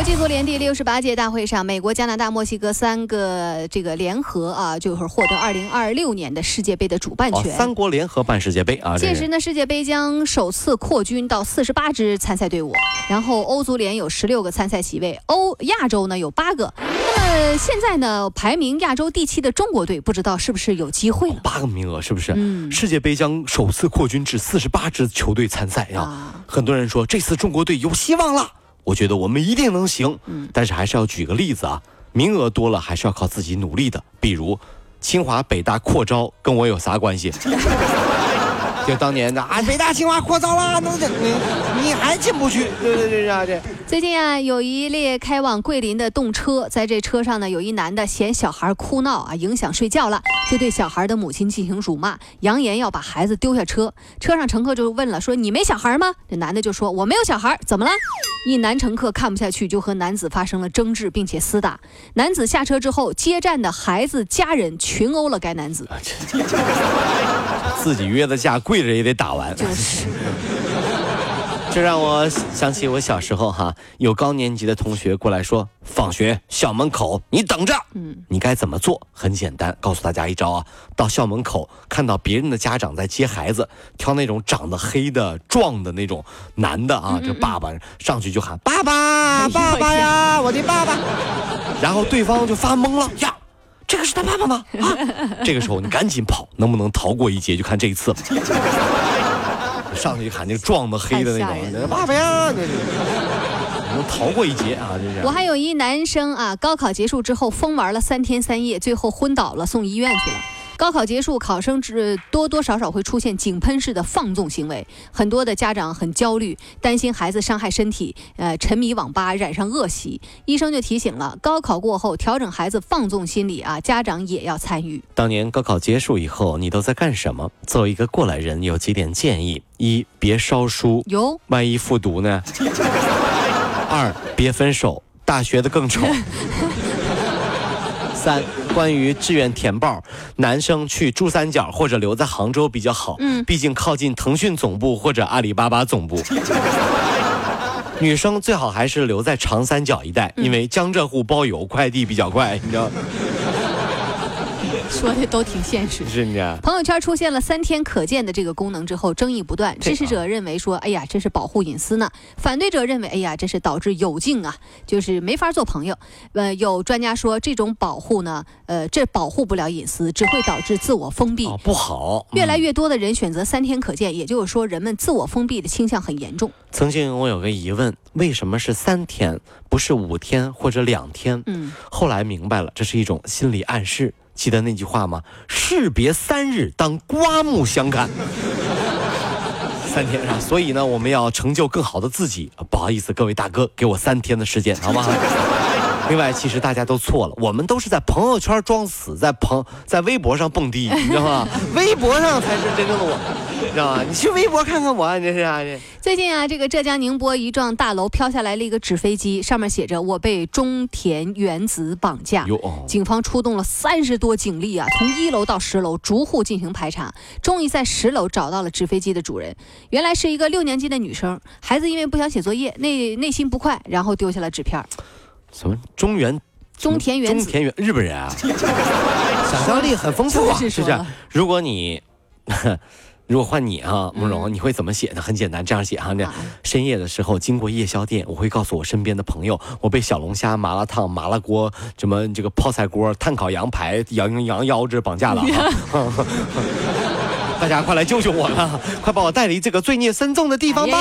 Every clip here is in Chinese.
国际足联第六十八届大会上，美国、加拿大、墨西哥三个这个联合啊，就是获得二零二六年的世界杯的主办权。三国联合办世界杯啊！届时呢，世界杯将首次扩军到四十八支参赛队伍，然后欧足联有十六个参赛席位，欧亚洲呢有八个。那么现在呢，排名亚洲第七的中国队，不知道是不是有机会了？八个名额是不是？嗯。世界杯将首次扩军至四十八支球队参赛啊！很多人说这次中国队有希望了。我觉得我们一定能行，但是还是要举个例子啊，名额多了还是要靠自己努力的。比如，清华北大扩招跟我有啥关系？就当年的啊，北大清华扩招了，能你你还进不去？对对对啊，这。最近啊，有一列开往桂林的动车，在这车上呢，有一男的嫌小孩哭闹啊，影响睡觉了，就对小孩的母亲进行辱骂，扬言要把孩子丢下车。车上乘客就问了，说你没小孩吗？这男的就说我没有小孩，怎么了？一男乘客看不下去，就和男子发生了争执，并且厮打。男子下车之后，接站的孩子家人群殴了该男子。自己约的架，跪着也得打完。就是。这让我想起我小时候哈，有高年级的同学过来说，放学校门口你等着，嗯，你该怎么做？很简单，告诉大家一招啊，到校门口看到别人的家长在接孩子，挑那种长得黑的、壮的那种男的啊，这爸爸上去就喊爸爸，爸爸呀，我的爸爸，然后对方就发懵了呀，这个是他爸爸吗？啊，这个时候你赶紧跑，能不能逃过一劫就看这一次了。上去喊那个壮的黑的那种，爸爸呀，这能逃过一劫啊！这是。我还有一男生啊，高考结束之后疯玩了三天三夜，最后昏倒了，送医院去了。高考结束，考生只多多少少会出现井喷式的放纵行为，很多的家长很焦虑，担心孩子伤害身体，呃，沉迷网吧，染上恶习。医生就提醒了，高考过后调整孩子放纵心理啊，家长也要参与。当年高考结束以后，你都在干什么？作为一个过来人，有几点建议：一，别烧书，有，万一复读呢？二，别分手，大学的更丑。三。关于志愿填报，男生去珠三角或者留在杭州比较好，嗯，毕竟靠近腾讯总部或者阿里巴巴总部。女生最好还是留在长三角一带，因为江浙沪包邮，快递比较快，你知道。说的都挺现实，是的。朋友圈出现了三天可见的这个功能之后，争议不断。支持者认为说，哎呀，这是保护隐私呢；反对者认为，哎呀，这是导致有劲啊，就是没法做朋友。呃，有专家说，这种保护呢，呃，这保护不了隐私，只会导致自我封闭，不好。越来越多的人选择三天可见，也就是说，人们自我封闭的倾向很严重。曾经我有个疑问，为什么是三天，不是五天或者两天？嗯，后来明白了，这是一种心理暗示。记得那句话吗？士别三日，当刮目相看。三天啊，所以呢，我们要成就更好的自己。不好意思，各位大哥，给我三天的时间，好吗？另外，其实大家都错了，我们都是在朋友圈装死，在朋在微博上蹦迪，你知道吗？微博上才是真正的我。知道吗？你去微博看看我，你这是啊？这最近啊，这个浙江宁波一幢大楼飘下来了一个纸飞机，上面写着“我被中田原子绑架”。警方出动了三十多警力啊，从一楼到十楼逐户进行排查，终于在十楼找到了纸飞机的主人。原来是一个六年级的女生，孩子因为不想写作业，内内心不快，然后丢下了纸片。什么中原？中田原子？中田原日本人啊？想象力很丰富啊！是不是？如果你。如果换你啊，慕容，你会怎么写呢？很简单，这样写哈。那深夜的时候经过夜宵店，我会告诉我身边的朋友，我被小龙虾、麻辣烫、麻辣锅、什么这个泡菜锅、炭烤羊排、羊羊腰子绑架了。大家快来救救我了！快把我带离这个罪孽深重的地方吧！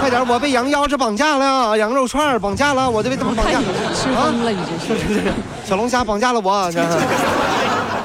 快点，我被羊腰子绑架了，羊肉串绑架了，我这被怎么绑架？吃疯了，你这是？小龙虾绑架了我。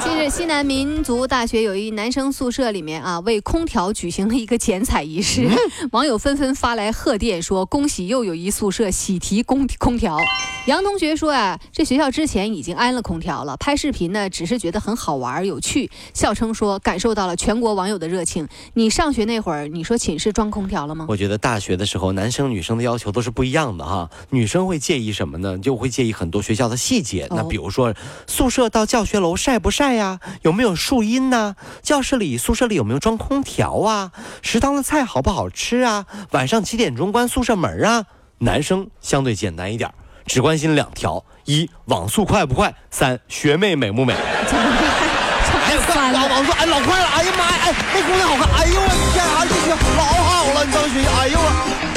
近日。西南民族大学有一男生宿舍里面啊，为空调举行了一个剪彩仪式，网友纷纷发来贺电，说恭喜又有一宿舍喜提空空调。杨同学说啊，这学校之前已经安了空调了，拍视频呢只是觉得很好玩有趣，笑称说感受到了全国网友的热情。你上学那会儿，你说寝室装空调了吗？我觉得大学的时候，男生女生的要求都是不一样的哈。女生会介意什么呢？就会介意很多学校的细节。那比如说，宿舍到教学楼晒不晒呀？有没有树荫呐？教室里、宿舍里有没有装空调啊？食堂的菜好不好吃啊？晚上几点钟关宿舍门啊？男生相对简单一点，只关心两条：一网速快不快；三学妹美不美。还有网网速哎老快了！哎呀妈呀！哎那姑娘好看！哎呦我天啊！这学老好了，你张学哎呦我。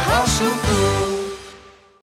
好舒服。